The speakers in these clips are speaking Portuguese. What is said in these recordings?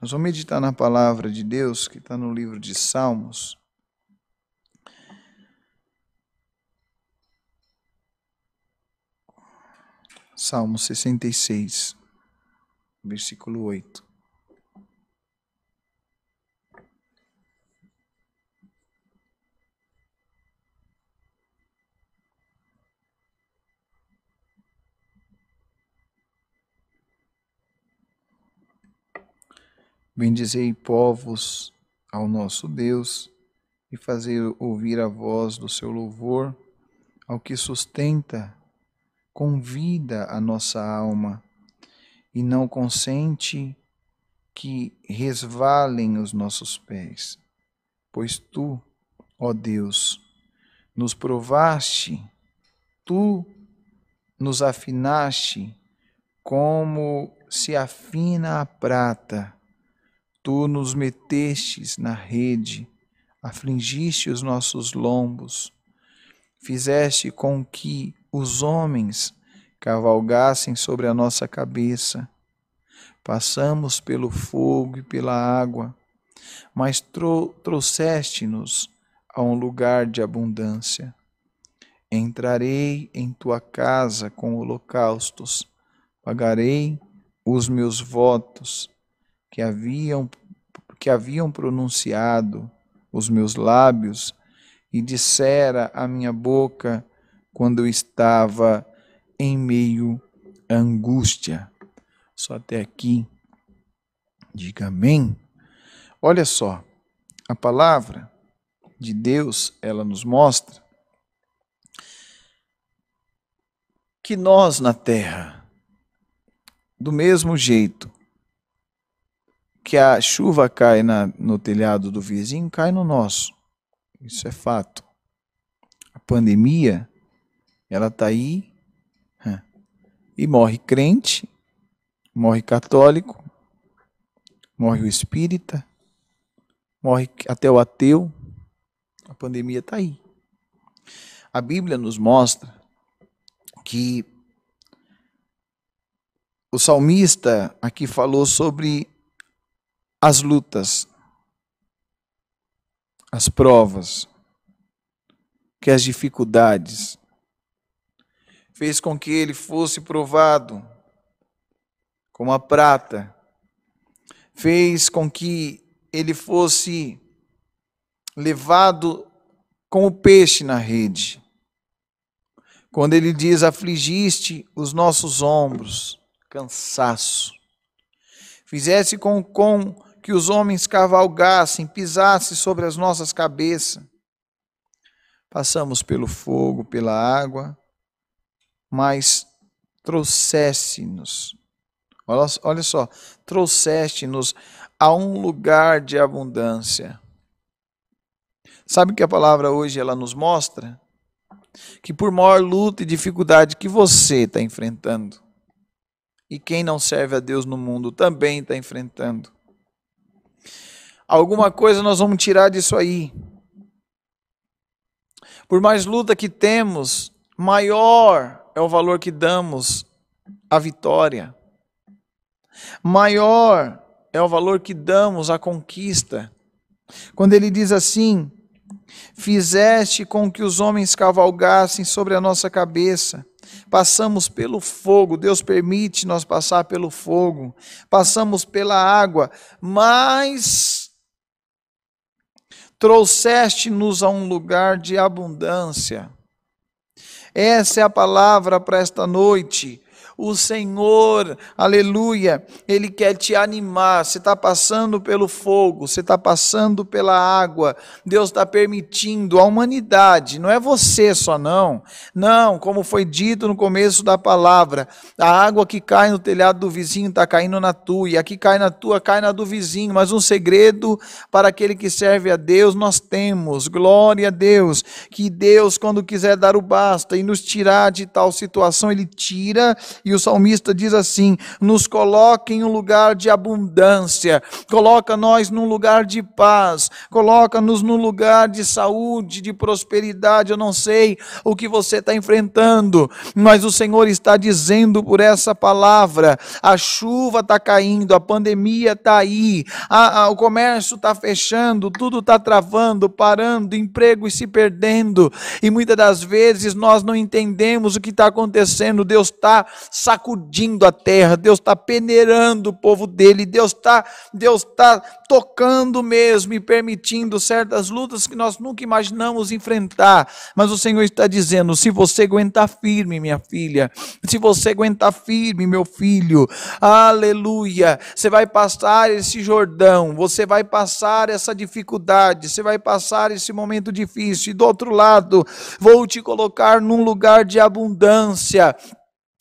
Nós vamos meditar na palavra de Deus que está no livro de Salmos. Salmo 66, versículo 8. Bendizei povos ao nosso Deus e fazer ouvir a voz do seu louvor ao que sustenta, convida a nossa alma e não consente que resvalem os nossos pés. Pois tu, ó Deus, nos provaste, tu nos afinaste como se afina a prata Tu nos metestes na rede, afligiste os nossos lombos, fizeste com que os homens cavalgassem sobre a nossa cabeça. Passamos pelo fogo e pela água, mas trouxeste-nos a um lugar de abundância. Entrarei em tua casa com holocaustos, pagarei os meus votos que haviam, que haviam pronunciado os meus lábios e dissera a minha boca quando eu estava em meio à angústia. Só até aqui. Diga amém. Olha só, a palavra de Deus, ela nos mostra que nós na terra, do mesmo jeito que a chuva cai na, no telhado do vizinho, cai no nosso. Isso é fato. A pandemia, ela está aí e morre crente, morre católico, morre o espírita, morre até o ateu. A pandemia está aí. A Bíblia nos mostra que o salmista aqui falou sobre as lutas, as provas, que as dificuldades fez com que ele fosse provado como a prata, fez com que ele fosse levado como peixe na rede. Quando ele diz: afligiste os nossos ombros, cansaço. Fizesse com, com que os homens cavalgassem, pisassem sobre as nossas cabeças. Passamos pelo fogo, pela água, mas trouxeste-nos, olha, olha só, trouxeste-nos a um lugar de abundância. Sabe o que a palavra hoje ela nos mostra? Que por maior luta e dificuldade que você está enfrentando, e quem não serve a Deus no mundo também está enfrentando, Alguma coisa nós vamos tirar disso aí. Por mais luta que temos, maior é o valor que damos à vitória. Maior é o valor que damos à conquista. Quando ele diz assim: Fizeste com que os homens cavalgassem sobre a nossa cabeça. Passamos pelo fogo, Deus permite nós passar pelo fogo. Passamos pela água, mas trouxeste-nos a um lugar de abundância. Essa é a palavra para esta noite. O Senhor, aleluia, Ele quer te animar. Você está passando pelo fogo, você está passando pela água. Deus está permitindo a humanidade, não é você só, não. Não, como foi dito no começo da palavra, a água que cai no telhado do vizinho está caindo na tua, e a que cai na tua, cai na do vizinho. Mas um segredo para aquele que serve a Deus nós temos. Glória a Deus, que Deus, quando quiser dar o basta e nos tirar de tal situação, Ele tira E o salmista diz assim: nos coloca em um lugar de abundância, coloca nós num lugar de paz, coloca-nos num lugar de saúde, de prosperidade. Eu não sei o que você está enfrentando, mas o Senhor está dizendo por essa palavra: a chuva está caindo, a pandemia está aí, a, a, o comércio está fechando, tudo está travando, parando, emprego se perdendo, e muitas das vezes nós não entendemos o que está acontecendo. Deus está sacudindo a terra, Deus está peneirando o povo dele, Deus está Deus tá tocando mesmo e permitindo certas lutas que nós nunca imaginamos enfrentar. Mas o Senhor está dizendo: se você aguentar firme, minha filha, se você aguentar firme, meu filho, aleluia, você vai passar esse Jordão, você vai passar essa dificuldade, você vai passar esse momento difícil, e do outro lado, vou te colocar num lugar de abundância,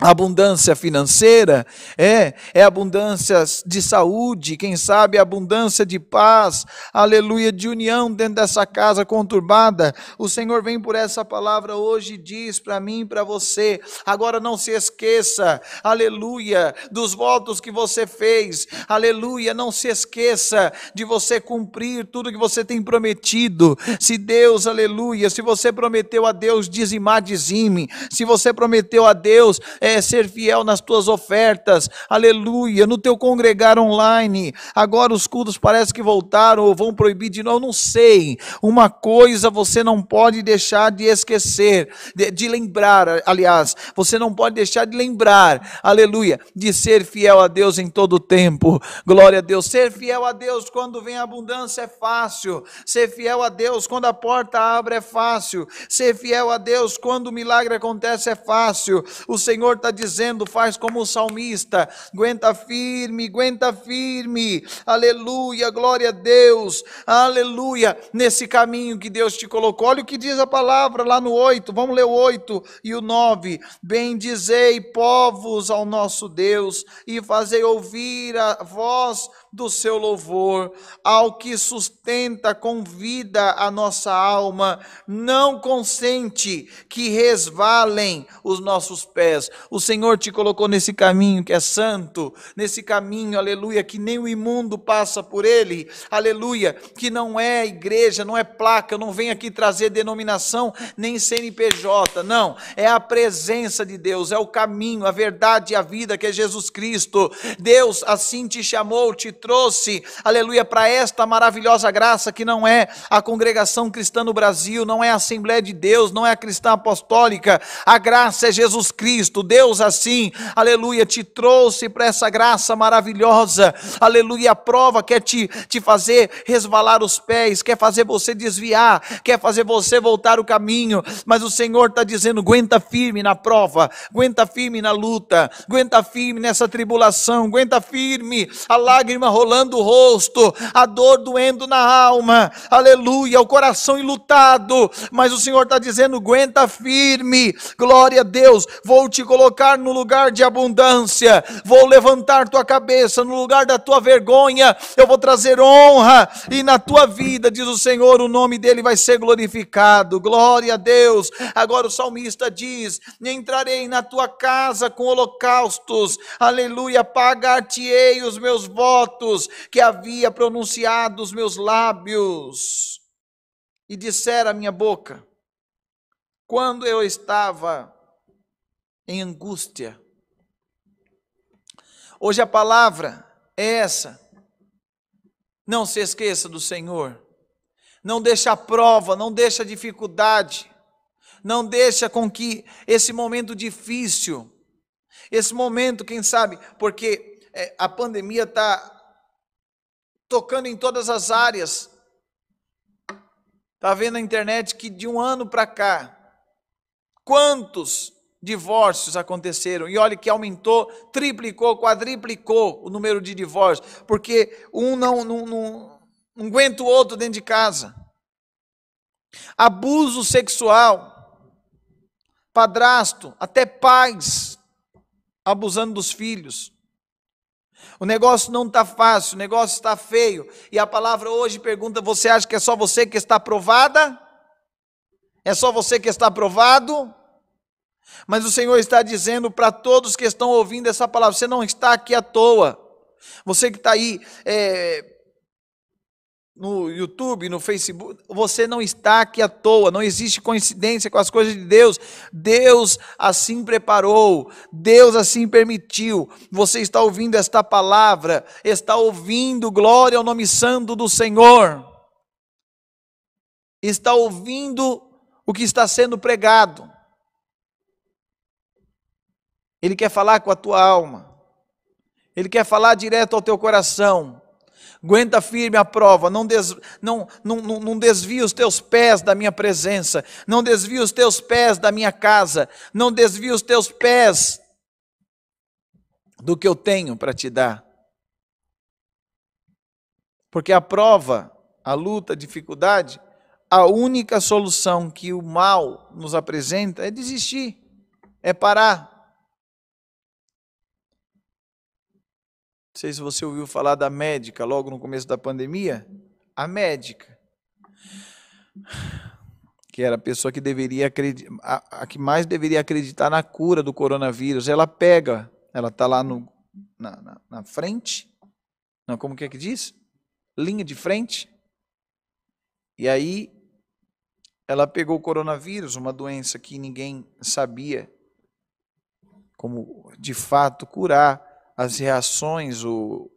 abundância financeira, é, é abundância de saúde, quem sabe abundância de paz, aleluia, de união dentro dessa casa conturbada. O Senhor vem por essa palavra hoje e diz para mim e para você. Agora não se esqueça, aleluia, dos votos que você fez, aleluia, não se esqueça de você cumprir tudo que você tem prometido. Se Deus, aleluia, se você prometeu a Deus dizimar, dizime. Se você prometeu a Deus, é, ser fiel nas tuas ofertas, aleluia, no teu congregar online. Agora os cultos parece que voltaram ou vão proibir de novo, não sei. Uma coisa você não pode deixar de esquecer, de, de lembrar, aliás, você não pode deixar de lembrar, aleluia, de ser fiel a Deus em todo o tempo. Glória a Deus. Ser fiel a Deus quando vem a abundância é fácil. Ser fiel a Deus quando a porta abre é fácil. Ser fiel a Deus quando o milagre acontece é fácil. O Senhor está dizendo, faz como o salmista, aguenta firme, aguenta firme, aleluia, glória a Deus, aleluia, nesse caminho que Deus te colocou. Olha o que diz a palavra lá no 8, vamos ler o 8 e o 9: Bendizei povos ao nosso Deus e fazei ouvir a voz do seu louvor, ao que sustenta com vida a nossa alma, não consente que resvalem os nossos pés. O Senhor te colocou nesse caminho que é santo, nesse caminho, aleluia, que nem o imundo passa por ele, aleluia, que não é igreja, não é placa, não vem aqui trazer denominação, nem CNPJ, não, é a presença de Deus, é o caminho, a verdade e a vida que é Jesus Cristo. Deus assim te chamou, te trouxe, aleluia, para esta maravilhosa graça que não é a congregação cristã no Brasil, não é a Assembleia de Deus, não é a cristã apostólica, a graça é Jesus Cristo, Deus assim, aleluia, te trouxe para essa graça maravilhosa, aleluia, a prova quer te, te fazer resvalar os pés, quer fazer você desviar, quer fazer você voltar o caminho, mas o Senhor está dizendo: aguenta firme na prova, aguenta firme na luta, aguenta firme nessa tribulação, aguenta firme, a lágrima rolando o rosto, a dor doendo na alma, aleluia, o coração enlutado, mas o Senhor está dizendo: aguenta firme, glória a Deus, vou te colocar no lugar de abundância, vou levantar tua cabeça no lugar da tua vergonha, eu vou trazer honra, e na tua vida, diz o Senhor, o nome dele vai ser glorificado, glória a Deus. Agora o salmista diz: entrarei na tua casa com holocaustos, aleluia, pagar-te-ei os meus votos que havia pronunciado os meus lábios, e dissera a minha boca, quando eu estava em angústia. Hoje a palavra é essa. Não se esqueça do Senhor. Não deixa a prova, não deixa a dificuldade. Não deixa com que esse momento difícil, esse momento, quem sabe, porque é, a pandemia está tocando em todas as áreas. Está vendo na internet que de um ano para cá, quantos divórcios aconteceram? E olha que aumentou, triplicou, quadriplicou o número de divórcios, porque um não, não, não, não aguenta o outro dentro de casa. Abuso sexual, padrasto, até pais abusando dos filhos. O negócio não está fácil, o negócio está feio. E a palavra hoje pergunta: você acha que é só você que está aprovada? É só você que está aprovado? Mas o Senhor está dizendo para todos que estão ouvindo essa palavra: você não está aqui à toa. Você que está aí é, no YouTube, no Facebook, você não está aqui à toa, não existe coincidência com as coisas de Deus. Deus assim preparou, Deus assim permitiu. Você está ouvindo esta palavra, está ouvindo glória ao nome santo do Senhor. Está ouvindo o que está sendo pregado. Ele quer falar com a tua alma. Ele quer falar direto ao teu coração. Aguenta firme a prova, não, des, não, não, não, desvia os teus pés da minha presença, não desvia os teus pés da minha casa, não desvia os teus pés do que eu tenho para te dar. Porque a prova, a luta, a dificuldade, a única solução que o mal nos apresenta é desistir, é parar. Não sei se você ouviu falar da médica logo no começo da pandemia. A médica, que era a pessoa que deveria acreditar, a, a que mais deveria acreditar na cura do coronavírus, ela pega, ela está lá no, na, na, na frente, não, como que é que diz? Linha de frente. E aí ela pegou o coronavírus, uma doença que ninguém sabia como de fato curar as reações, o,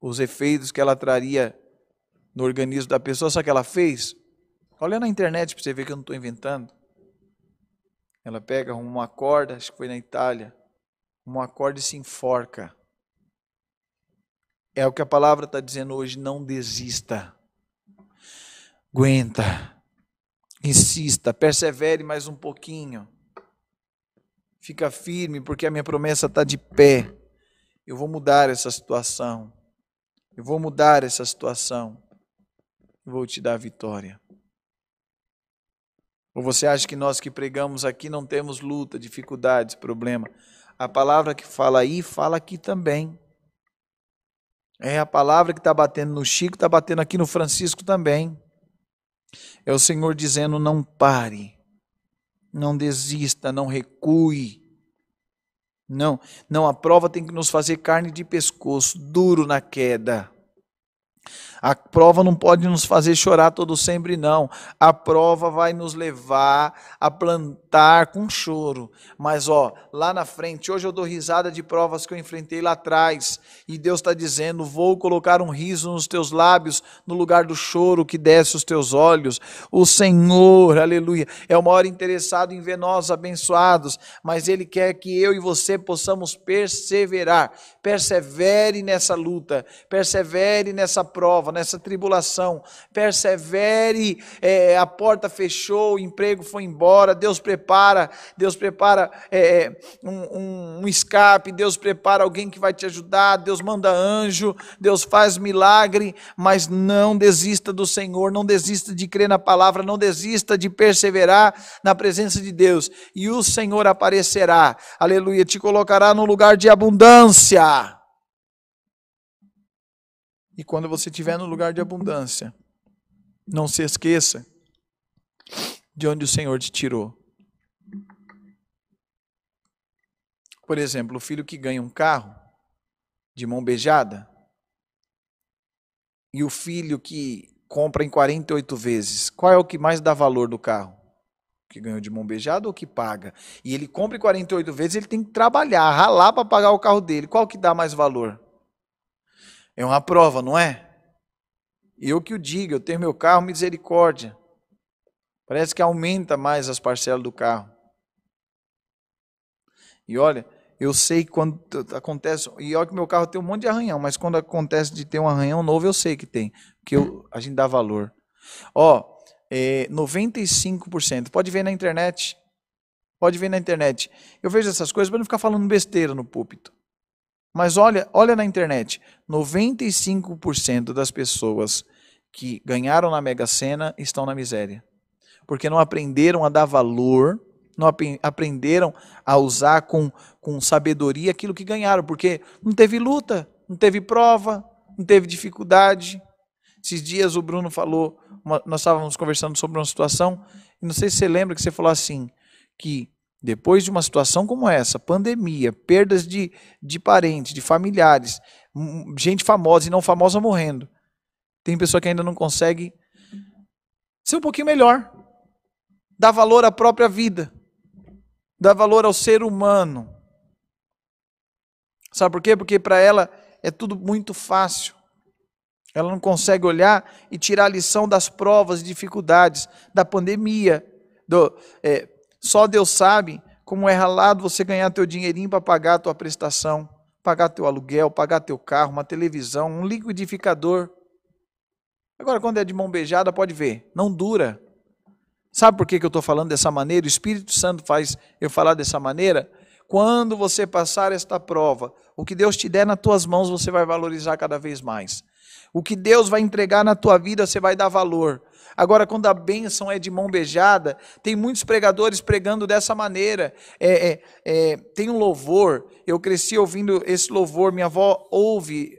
os efeitos que ela traria no organismo da pessoa, só que ela fez? Olha na internet para você ver que eu não estou inventando. Ela pega uma corda, acho que foi na Itália, uma corda e se enforca. É o que a palavra está dizendo hoje, não desista. Aguenta. Insista, persevere mais um pouquinho. Fica firme, porque a minha promessa está de pé. Eu vou mudar essa situação. Eu vou mudar essa situação. Eu vou te dar vitória. Ou você acha que nós que pregamos aqui não temos luta, dificuldades, problema? A palavra que fala aí, fala aqui também. É a palavra que está batendo no Chico, está batendo aqui no Francisco também. É o Senhor dizendo: não pare, não desista, não recue. Não, não, a prova tem que nos fazer carne de pescoço, duro na queda. A prova não pode nos fazer chorar todo sempre, não. A prova vai nos levar a plantar com choro. Mas, ó, lá na frente, hoje eu dou risada de provas que eu enfrentei lá atrás. E Deus está dizendo: vou colocar um riso nos teus lábios, no lugar do choro que desce os teus olhos. O Senhor, aleluia, é o maior interessado em ver nós abençoados. Mas Ele quer que eu e você possamos perseverar. Persevere nessa luta, persevere nessa prova nessa tribulação, persevere, é, a porta fechou, o emprego foi embora, Deus prepara, Deus prepara é, é, um, um, um escape, Deus prepara alguém que vai te ajudar, Deus manda anjo, Deus faz milagre, mas não desista do Senhor, não desista de crer na palavra, não desista de perseverar na presença de Deus, e o Senhor aparecerá, aleluia, te colocará no lugar de abundância. E quando você estiver no lugar de abundância, não se esqueça de onde o Senhor te tirou. Por exemplo, o filho que ganha um carro de mão beijada e o filho que compra em 48 vezes, qual é o que mais dá valor do carro? Que ganhou de mão beijada ou que paga? E ele compra em 48 vezes, ele tem que trabalhar, ralar para pagar o carro dele. Qual que dá mais valor? É uma prova, não é? Eu que o digo, eu tenho meu carro, misericórdia. Parece que aumenta mais as parcelas do carro. E olha, eu sei quando acontece, e olha que meu carro tem um monte de arranhão, mas quando acontece de ter um arranhão novo, eu sei que tem, que eu, a gente dá valor. Ó, é, 95%, pode ver na internet, pode ver na internet. Eu vejo essas coisas para não ficar falando besteira no púlpito. Mas olha, olha na internet, 95% das pessoas que ganharam na Mega Sena estão na miséria. Porque não aprenderam a dar valor, não aprenderam a usar com, com sabedoria aquilo que ganharam, porque não teve luta, não teve prova, não teve dificuldade. Esses dias o Bruno falou, uma, nós estávamos conversando sobre uma situação, e não sei se você lembra que você falou assim: que depois de uma situação como essa, pandemia, perdas de, de parentes, de familiares, gente famosa e não famosa morrendo, tem pessoa que ainda não consegue ser um pouquinho melhor, dar valor à própria vida, dar valor ao ser humano. Sabe por quê? Porque para ela é tudo muito fácil. Ela não consegue olhar e tirar a lição das provas e dificuldades, da pandemia. Do, é, só Deus sabe como é ralado você ganhar teu dinheirinho para pagar a tua prestação, pagar teu aluguel, pagar teu carro, uma televisão, um liquidificador. Agora, quando é de mão beijada, pode ver, não dura. Sabe por que, eu estou falando dessa maneira? O Espírito Santo faz eu falar dessa maneira. Quando você passar esta prova, o que Deus te der nas tuas mãos, você vai valorizar cada vez mais. O que Deus vai entregar na tua vida, você vai dar valor. Agora, quando a bênção é de mão beijada, tem muitos pregadores pregando dessa maneira. É, é, é, tem um louvor, eu cresci ouvindo esse louvor, minha avó ouve,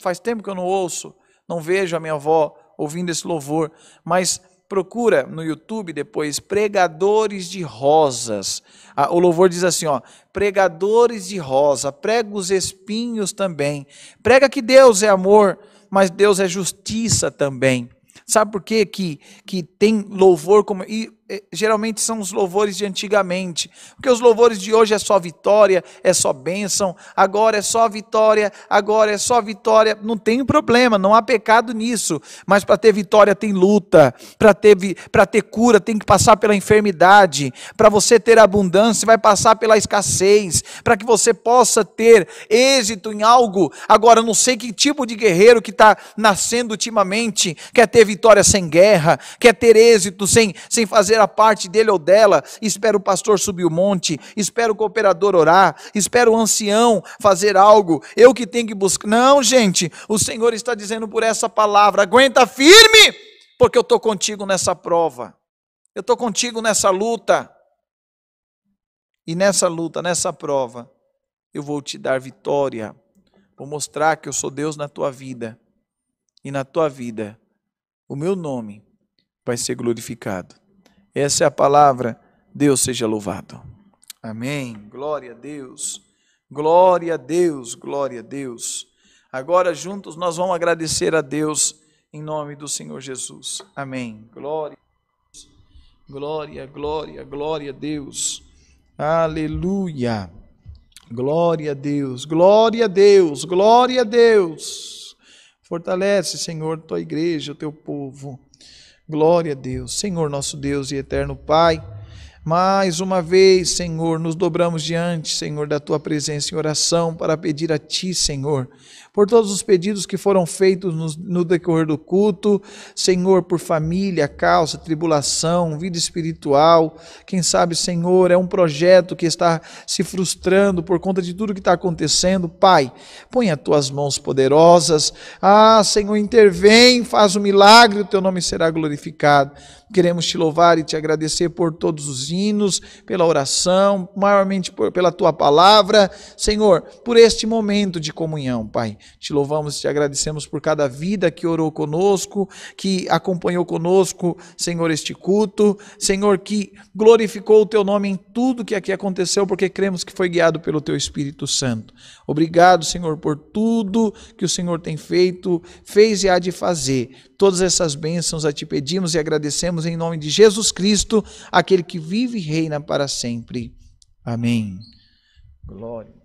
faz tempo que eu não ouço, não vejo a minha avó ouvindo esse louvor, mas procura no YouTube depois pregadores de rosas. Ah, o louvor diz assim, ó, pregadores de rosa, prega os espinhos também. Prega que Deus é amor, mas Deus é justiça também. Sabe por quê? que, que tem louvor como. E geralmente são os louvores de antigamente. Porque os louvores de hoje é só vitória, é só bênção, agora é só vitória, agora é só vitória. Não tem problema, não há pecado nisso. Mas para ter vitória tem luta, para ter, ter cura tem que passar pela enfermidade, para você ter abundância vai passar pela escassez, para que você possa ter êxito em algo. Agora, não sei que tipo de guerreiro que está nascendo ultimamente quer ter vitória sem guerra, quer ter êxito sem, sem fazer a parte dele ou dela, espera o pastor subir o monte, espera o cooperador orar, espera o ancião fazer algo, eu que tenho que buscar. Não, gente, o Senhor está dizendo por essa palavra: aguenta firme, porque eu estou contigo nessa prova, eu estou contigo nessa luta. E nessa luta, nessa prova, eu vou te dar vitória, vou mostrar que eu sou Deus na tua vida, e na tua vida, o meu nome vai ser glorificado. Essa é a palavra. Deus seja louvado. Amém. Glória a Deus. Glória a Deus. Glória a Deus. Agora juntos nós vamos agradecer a Deus em nome do Senhor Jesus. Amém. Glória. Glória, glória, glória a Deus. Aleluia. Glória a Deus. Glória a Deus. Glória a Deus. Fortalece, Senhor, tua igreja, o teu povo. Glória a Deus. Senhor, nosso Deus e eterno Pai, mais uma vez, Senhor, nos dobramos diante, Senhor, da tua presença em oração para pedir a ti, Senhor, por todos os pedidos que foram feitos no, no, decorrer do culto, Senhor, por família, causa, tribulação, vida espiritual. Quem sabe, Senhor, é um projeto que está se frustrando por conta de tudo que está acontecendo. Pai, põe as tuas mãos poderosas. Ah, Senhor, intervém, faz o um milagre, o teu nome será glorificado. Queremos te louvar e te agradecer por todos os hinos, pela oração, maiormente por, pela tua palavra, Senhor, por este momento de comunhão, Pai. Te louvamos e te agradecemos por cada vida que orou conosco, que acompanhou conosco, Senhor, este culto, Senhor, que glorificou o teu nome em tudo que aqui aconteceu, porque cremos que foi guiado pelo teu Espírito Santo. Obrigado, Senhor, por tudo que o Senhor tem feito, fez e há de fazer. Todas essas bênçãos a te pedimos e agradecemos em nome de Jesus Cristo, aquele que vive e reina para sempre. Amém. Glória.